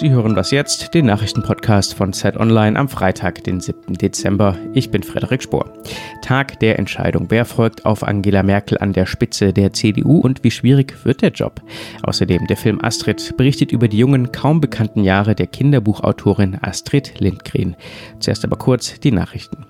Sie hören was jetzt, den Nachrichtenpodcast von Zeit Online am Freitag, den 7. Dezember. Ich bin Frederik Spohr. Tag der Entscheidung. Wer folgt auf Angela Merkel an der Spitze der CDU und wie schwierig wird der Job? Außerdem der Film Astrid berichtet über die jungen, kaum bekannten Jahre der Kinderbuchautorin Astrid Lindgren. Zuerst aber kurz die Nachrichten.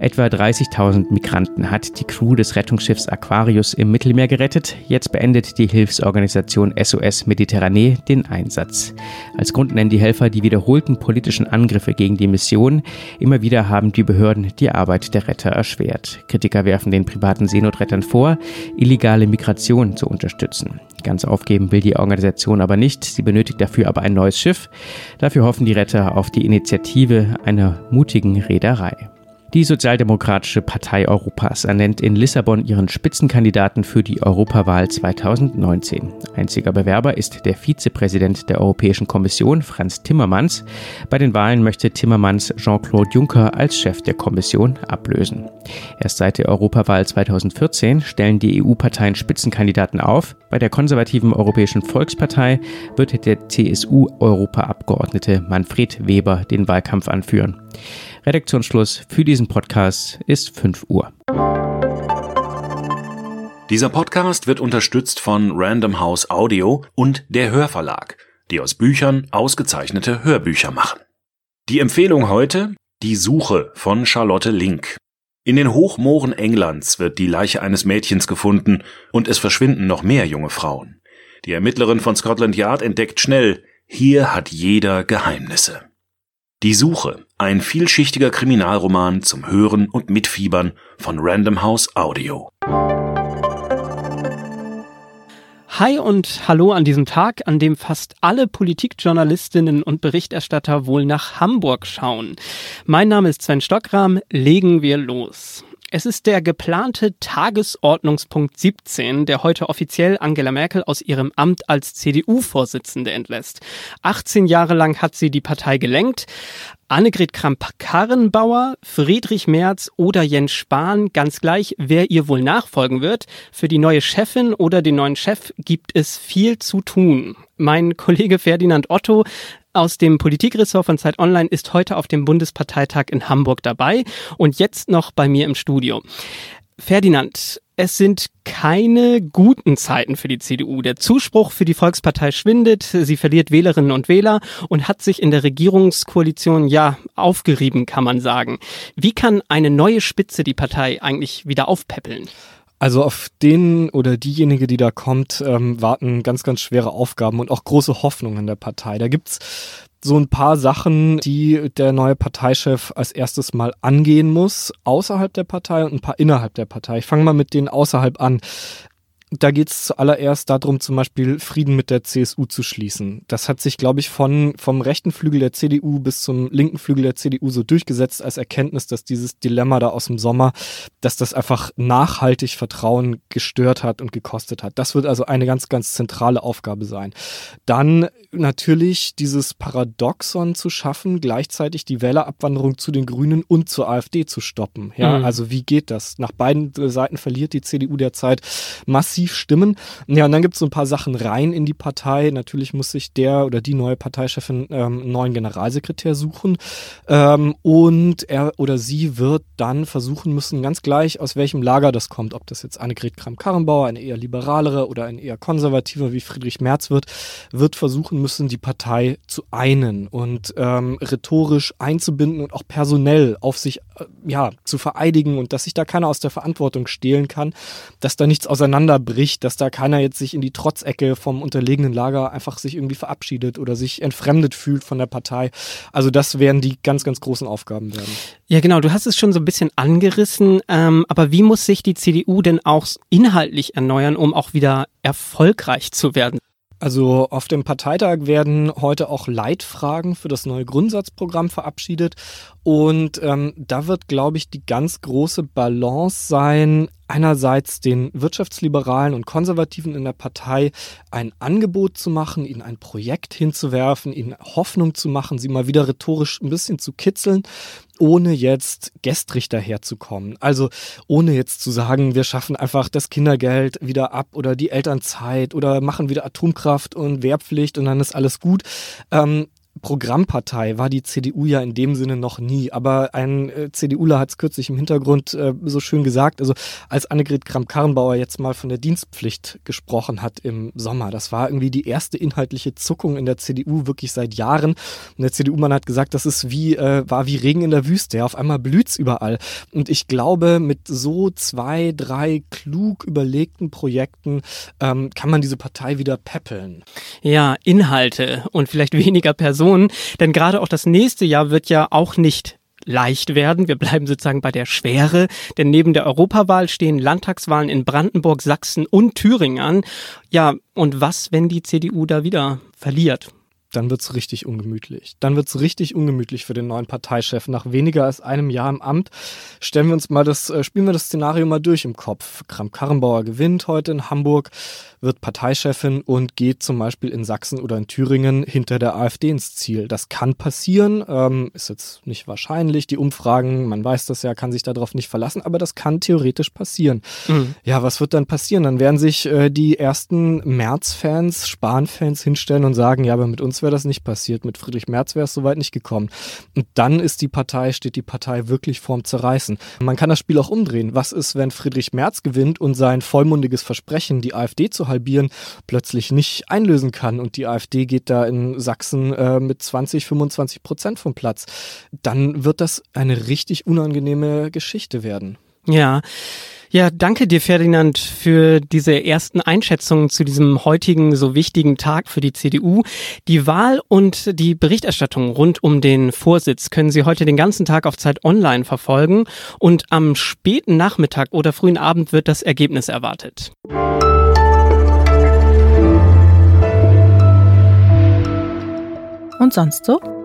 Etwa 30.000 Migranten hat die Crew des Rettungsschiffs Aquarius im Mittelmeer gerettet. Jetzt beendet die Hilfsorganisation SOS Mediterranee den Einsatz. Als Grund nennen die Helfer die wiederholten politischen Angriffe gegen die Mission. Immer wieder haben die Behörden die Arbeit der Retter erschwert. Kritiker werfen den privaten Seenotrettern vor, illegale Migration zu unterstützen. Ganz aufgeben will die Organisation aber nicht. Sie benötigt dafür aber ein neues Schiff. Dafür hoffen die Retter auf die Initiative einer mutigen Reederei. Die Sozialdemokratische Partei Europas ernennt in Lissabon ihren Spitzenkandidaten für die Europawahl 2019. Einziger Bewerber ist der Vizepräsident der Europäischen Kommission, Franz Timmermans. Bei den Wahlen möchte Timmermans Jean-Claude Juncker als Chef der Kommission ablösen. Erst seit der Europawahl 2014 stellen die EU-Parteien Spitzenkandidaten auf. Bei der konservativen Europäischen Volkspartei wird der CSU-Europaabgeordnete Manfred Weber den Wahlkampf anführen. Redaktionsschluss für diesen Podcast ist 5 Uhr. Dieser Podcast wird unterstützt von Random House Audio und der Hörverlag, die aus Büchern ausgezeichnete Hörbücher machen. Die Empfehlung heute Die Suche von Charlotte Link. In den Hochmooren Englands wird die Leiche eines Mädchens gefunden und es verschwinden noch mehr junge Frauen. Die Ermittlerin von Scotland Yard entdeckt schnell, hier hat jeder Geheimnisse. Die Suche, ein vielschichtiger Kriminalroman zum Hören und Mitfiebern von Random House Audio. Hi und hallo an diesem Tag, an dem fast alle Politikjournalistinnen und Berichterstatter wohl nach Hamburg schauen. Mein Name ist Sven Stockram, legen wir los. Es ist der geplante Tagesordnungspunkt 17, der heute offiziell Angela Merkel aus ihrem Amt als CDU-Vorsitzende entlässt. 18 Jahre lang hat sie die Partei gelenkt. Annegret Kramp-Karrenbauer, Friedrich Merz oder Jens Spahn, ganz gleich, wer ihr wohl nachfolgen wird. Für die neue Chefin oder den neuen Chef gibt es viel zu tun. Mein Kollege Ferdinand Otto aus dem Politikressort von Zeit Online ist heute auf dem Bundesparteitag in Hamburg dabei und jetzt noch bei mir im Studio. Ferdinand, es sind keine guten Zeiten für die CDU. Der Zuspruch für die Volkspartei schwindet, sie verliert Wählerinnen und Wähler und hat sich in der Regierungskoalition ja aufgerieben, kann man sagen. Wie kann eine neue Spitze die Partei eigentlich wieder aufpäppeln? Also auf den oder diejenige, die da kommt, ähm, warten ganz, ganz schwere Aufgaben und auch große Hoffnungen in der Partei. Da gibt's so ein paar Sachen, die der neue Parteichef als erstes mal angehen muss, außerhalb der Partei und ein paar innerhalb der Partei. Ich fange mal mit denen außerhalb an. Da geht es zuallererst darum, zum Beispiel Frieden mit der CSU zu schließen. Das hat sich, glaube ich, von, vom rechten Flügel der CDU bis zum linken Flügel der CDU so durchgesetzt als Erkenntnis, dass dieses Dilemma da aus dem Sommer, dass das einfach nachhaltig Vertrauen gestört hat und gekostet hat. Das wird also eine ganz, ganz zentrale Aufgabe sein. Dann natürlich dieses Paradoxon zu schaffen, gleichzeitig die Wählerabwanderung zu den Grünen und zur AfD zu stoppen. Ja, mhm. also wie geht das? Nach beiden Seiten verliert die CDU derzeit massiv massiv stimmen. Ja, und dann gibt es so ein paar Sachen rein in die Partei. Natürlich muss sich der oder die neue Parteichefin ähm, einen neuen Generalsekretär suchen. Ähm, und er oder sie wird dann versuchen müssen, ganz gleich aus welchem Lager das kommt, ob das jetzt Annegret Kramp-Karrenbauer, eine eher liberalere oder ein eher konservativer wie Friedrich Merz wird, wird versuchen müssen, die Partei zu einen und ähm, rhetorisch einzubinden und auch personell auf sich äh, ja, zu vereidigen und dass sich da keiner aus der Verantwortung stehlen kann, dass da nichts auseinanderbricht bricht, dass da keiner jetzt sich in die Trotzecke vom unterlegenen Lager einfach sich irgendwie verabschiedet oder sich entfremdet fühlt von der Partei. Also das werden die ganz, ganz großen Aufgaben werden. Ja, genau. Du hast es schon so ein bisschen angerissen. Ähm, aber wie muss sich die CDU denn auch inhaltlich erneuern, um auch wieder erfolgreich zu werden? Also auf dem Parteitag werden heute auch Leitfragen für das neue Grundsatzprogramm verabschiedet. Und ähm, da wird, glaube ich, die ganz große Balance sein, einerseits den Wirtschaftsliberalen und Konservativen in der Partei ein Angebot zu machen, ihnen ein Projekt hinzuwerfen, ihnen Hoffnung zu machen, sie mal wieder rhetorisch ein bisschen zu kitzeln, ohne jetzt gestrig daherzukommen. Also ohne jetzt zu sagen, wir schaffen einfach das Kindergeld wieder ab oder die Elternzeit oder machen wieder Atomkraft und Wehrpflicht und dann ist alles gut. Ähm, Programmpartei war die CDU ja in dem Sinne noch nie. Aber ein äh, CDUler hat es kürzlich im Hintergrund äh, so schön gesagt. Also als Annegret Kramp-Karrenbauer jetzt mal von der Dienstpflicht gesprochen hat im Sommer, das war irgendwie die erste inhaltliche Zuckung in der CDU wirklich seit Jahren. Und der CDU-Mann hat gesagt, das ist wie, äh, war wie Regen in der Wüste. Ja, auf einmal blüht's überall. Und ich glaube, mit so zwei, drei klug überlegten Projekten ähm, kann man diese Partei wieder peppeln. Ja, Inhalte und vielleicht weniger Personen, denn gerade auch das nächste Jahr wird ja auch nicht leicht werden. Wir bleiben sozusagen bei der Schwere, denn neben der Europawahl stehen Landtagswahlen in Brandenburg, Sachsen und Thüringen an. Ja, und was, wenn die CDU da wieder verliert? dann wird's richtig ungemütlich. Dann wird's richtig ungemütlich für den neuen Parteichef. Nach weniger als einem Jahr im Amt stellen wir uns mal das, äh, spielen wir das Szenario mal durch im Kopf. Kramp-Karrenbauer gewinnt heute in Hamburg wird Parteichefin und geht zum Beispiel in Sachsen oder in Thüringen hinter der AfD ins Ziel. Das kann passieren, ähm, ist jetzt nicht wahrscheinlich. Die Umfragen, man weiß das ja, kann sich darauf nicht verlassen, aber das kann theoretisch passieren. Mhm. Ja, was wird dann passieren? Dann werden sich äh, die ersten Merz-Fans, Spahn-Fans hinstellen und sagen, ja, aber mit uns wäre das nicht passiert. Mit Friedrich Merz wäre es soweit nicht gekommen. Und dann ist die Partei, steht die Partei wirklich vorm Zerreißen. Man kann das Spiel auch umdrehen. Was ist, wenn Friedrich Merz gewinnt und sein vollmundiges Versprechen, die AfD zu halbieren, plötzlich nicht einlösen kann und die AfD geht da in Sachsen äh, mit 20, 25 Prozent vom Platz, dann wird das eine richtig unangenehme Geschichte werden. Ja. Ja, danke dir, Ferdinand, für diese ersten Einschätzungen zu diesem heutigen so wichtigen Tag für die CDU. Die Wahl und die Berichterstattung rund um den Vorsitz können Sie heute den ganzen Tag auf Zeit Online verfolgen und am späten Nachmittag oder frühen Abend wird das Ergebnis erwartet. Und sonst so?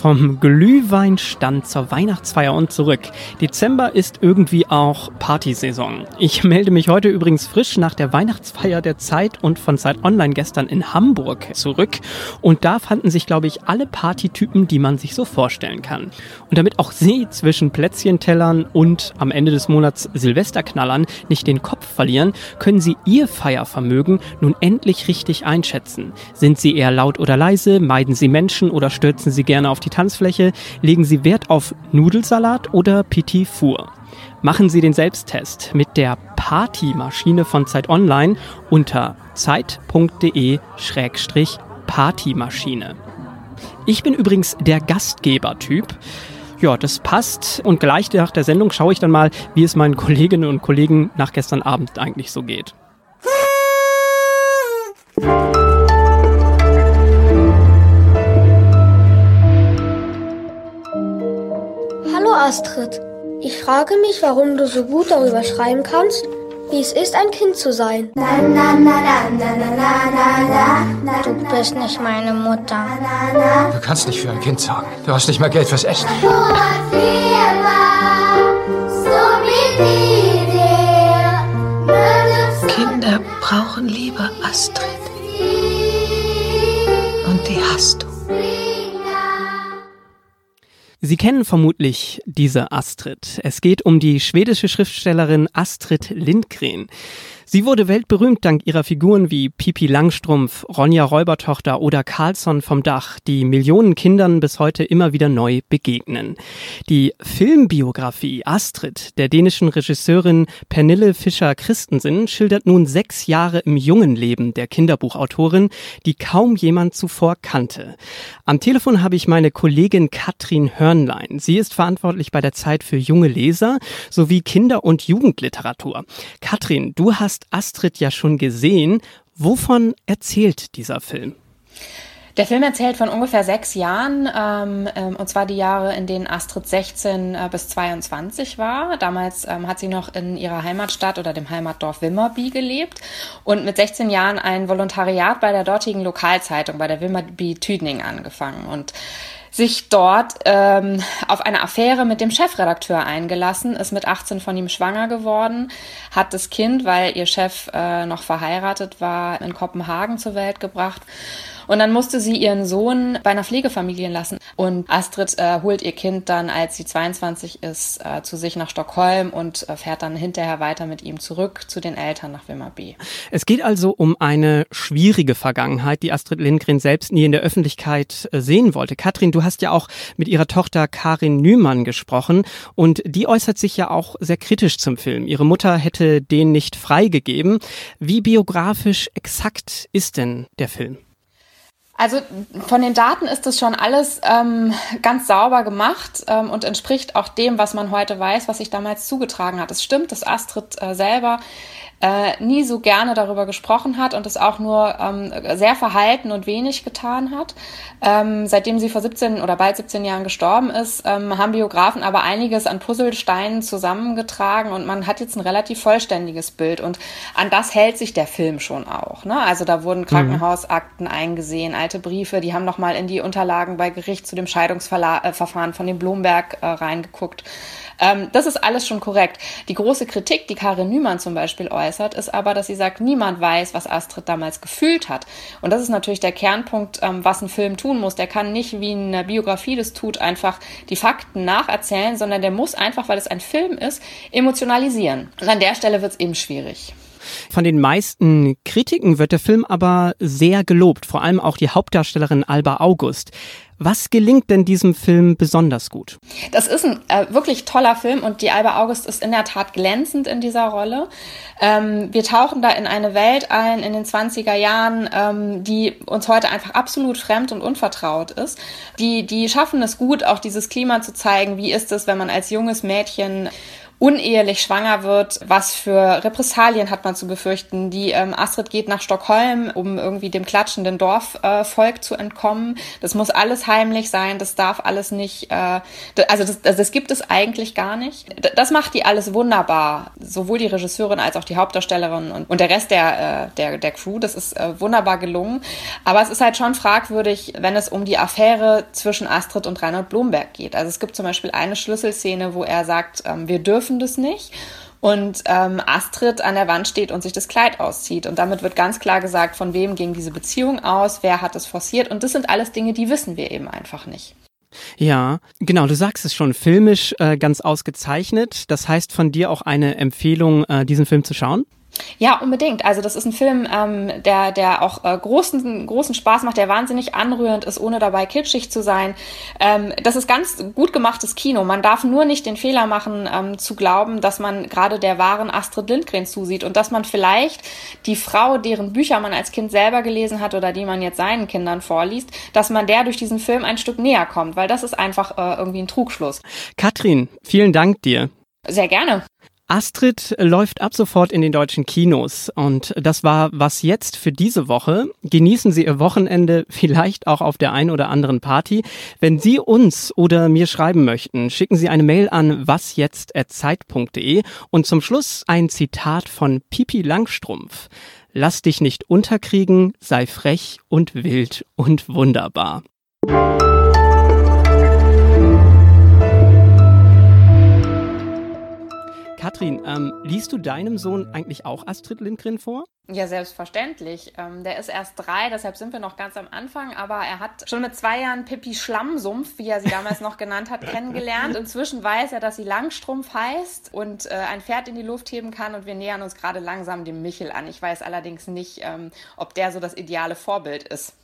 Vom Glühweinstand zur Weihnachtsfeier und zurück. Dezember ist irgendwie auch Partysaison. Ich melde mich heute übrigens frisch nach der Weihnachtsfeier der Zeit und von Zeit Online gestern in Hamburg zurück. Und da fanden sich, glaube ich, alle Partytypen, die man sich so vorstellen kann. Und damit auch Sie zwischen Plätzchentellern und am Ende des Monats Silvesterknallern nicht den Kopf verlieren, können Sie Ihr Feiervermögen nun endlich richtig einschätzen. Sind Sie eher laut oder leise? Meiden Sie Menschen oder stürzen Sie gerne auf die die Tanzfläche, legen Sie Wert auf Nudelsalat oder Petit Four. Machen Sie den Selbsttest mit der Partymaschine von Zeit Online unter zeit.de-partymaschine. Ich bin übrigens der Gastgeber-Typ. Ja, das passt. Und gleich nach der Sendung schaue ich dann mal, wie es meinen Kolleginnen und Kollegen nach gestern Abend eigentlich so geht. Astrid. Ich frage mich, warum du so gut darüber schreiben kannst, wie es ist, ein Kind zu sein. Du bist nicht meine Mutter. Du kannst nicht für ein Kind sorgen. Du hast nicht mal Geld fürs Essen. Kinder brauchen Liebe, Astrid. Und die hast du. Sie kennen vermutlich diese Astrid. Es geht um die schwedische Schriftstellerin Astrid Lindgren. Sie wurde weltberühmt dank ihrer Figuren wie Pipi Langstrumpf, Ronja Räubertochter oder Carlsson vom Dach, die Millionen Kindern bis heute immer wieder neu begegnen. Die Filmbiografie Astrid der dänischen Regisseurin Pernille Fischer Christensen schildert nun sechs Jahre im jungen Leben der Kinderbuchautorin, die kaum jemand zuvor kannte. Am Telefon habe ich meine Kollegin Katrin Hörnlein. Sie ist verantwortlich bei der Zeit für junge Leser sowie Kinder- und Jugendliteratur. Katrin, du hast hast Astrid ja schon gesehen. Wovon erzählt dieser Film? Der Film erzählt von ungefähr sechs Jahren, ähm, ähm, und zwar die Jahre, in denen Astrid 16 äh, bis 22 war. Damals ähm, hat sie noch in ihrer Heimatstadt oder dem Heimatdorf Wimmerby gelebt und mit 16 Jahren ein Volontariat bei der dortigen Lokalzeitung, bei der Wimmerby Tüdning angefangen. Und sich dort ähm, auf eine Affäre mit dem Chefredakteur eingelassen, ist mit 18 von ihm schwanger geworden, hat das Kind, weil ihr Chef äh, noch verheiratet war, in Kopenhagen zur Welt gebracht Und dann musste sie ihren Sohn bei einer Pflegefamilie lassen. Und Astrid äh, holt ihr Kind dann, als sie 22 ist, äh, zu sich nach Stockholm und äh, fährt dann hinterher weiter mit ihm zurück zu den Eltern nach Wimmer B. Es geht also um eine schwierige Vergangenheit, die Astrid Lindgren selbst nie in der Öffentlichkeit äh, sehen wollte. Katrin, du hast ja auch mit ihrer Tochter Karin Nümann gesprochen und die äußert sich ja auch sehr kritisch zum Film. Ihre Mutter hätte den nicht freigegeben. Wie biografisch exakt ist denn der Film? Also von den Daten ist das schon alles ähm, ganz sauber gemacht ähm, und entspricht auch dem, was man heute weiß, was sich damals zugetragen hat. Es stimmt, dass Astrid äh, selber äh, nie so gerne darüber gesprochen hat und es auch nur ähm, sehr verhalten und wenig getan hat. Ähm, seitdem sie vor 17 oder bald 17 Jahren gestorben ist, ähm, haben Biografen aber einiges an Puzzlesteinen zusammengetragen und man hat jetzt ein relativ vollständiges Bild und an das hält sich der Film schon auch. Ne? Also da wurden mhm. Krankenhausakten mhm. eingesehen, alte Briefe, die haben nochmal in die Unterlagen bei Gericht zu dem Scheidungsverfahren von dem Blomberg äh, reingeguckt. Ähm, das ist alles schon korrekt. Die große Kritik, die Karin Nümann zum Beispiel äußert, ist aber, dass sie sagt, niemand weiß, was Astrid damals gefühlt hat. Und das ist natürlich der Kernpunkt, ähm, was ein Film tun muss. Der kann nicht, wie eine Biografie das tut, einfach die Fakten nacherzählen, sondern der muss einfach, weil es ein Film ist, emotionalisieren. Und an der Stelle wird es eben schwierig. Von den meisten Kritiken wird der Film aber sehr gelobt, vor allem auch die Hauptdarstellerin Alba August. Was gelingt denn diesem Film besonders gut? Das ist ein äh, wirklich toller Film und die Alba August ist in der Tat glänzend in dieser Rolle. Ähm, wir tauchen da in eine Welt ein in den 20er Jahren, ähm, die uns heute einfach absolut fremd und unvertraut ist. Die, die schaffen es gut, auch dieses Klima zu zeigen. Wie ist es, wenn man als junges Mädchen unehelich schwanger wird, was für Repressalien hat man zu befürchten. Die ähm, Astrid geht nach Stockholm, um irgendwie dem klatschenden Dorfvolk äh, zu entkommen. Das muss alles heimlich sein, das darf alles nicht, äh, also das, also das gibt es eigentlich gar nicht. Das macht die alles wunderbar, sowohl die Regisseurin als auch die Hauptdarstellerin und, und der Rest der, äh, der, der Crew, das ist äh, wunderbar gelungen. Aber es ist halt schon fragwürdig, wenn es um die Affäre zwischen Astrid und Reinhard Blomberg geht. Also es gibt zum Beispiel eine Schlüsselszene, wo er sagt, ähm, wir dürfen dürfen das nicht. Und ähm, Astrid an der Wand steht und sich das Kleid auszieht. Und damit wird ganz klar gesagt, von wem ging diese Beziehung aus, wer hat es forciert. Und das sind alles Dinge, die wissen wir eben einfach nicht. Ja, genau, du sagst es schon, filmisch äh, ganz ausgezeichnet. Das heißt von dir auch eine Empfehlung, äh, diesen Film zu schauen? Ja, unbedingt. Also das ist ein Film, ähm, der, der auch äh, großen, großen Spaß macht, der wahnsinnig anrührend ist, ohne dabei kitschig zu sein. Ähm, das ist ganz gut gemachtes Kino. Man darf nur nicht den Fehler machen, ähm, zu glauben, dass man gerade der wahren Astrid Lindgren zusieht und dass man vielleicht die Frau, deren Bücher man als Kind selber gelesen hat oder die man jetzt seinen Kindern vorliest, dass man der durch diesen Film ein Stück näher kommt, weil das ist einfach äh, irgendwie ein Trugschluss. Katrin, vielen Dank dir. Sehr gerne. Astrid läuft ab sofort in den deutschen Kinos und das war was jetzt für diese Woche. Genießen Sie Ihr Wochenende vielleicht auch auf der einen oder anderen Party. Wenn Sie uns oder mir schreiben möchten, schicken Sie eine Mail an wasjetzt@zeit.de und zum Schluss ein Zitat von Pipi Langstrumpf. Lass dich nicht unterkriegen, sei frech und wild und wunderbar. Liest du deinem Sohn eigentlich auch Astrid Lindgren vor? Ja, selbstverständlich. Ähm, der ist erst drei, deshalb sind wir noch ganz am Anfang, aber er hat schon mit zwei Jahren Pippi Schlammsumpf, wie er sie damals noch genannt hat, kennengelernt. Inzwischen weiß er, dass sie Langstrumpf heißt und äh, ein Pferd in die Luft heben kann und wir nähern uns gerade langsam dem Michel an. Ich weiß allerdings nicht, ähm, ob der so das ideale Vorbild ist.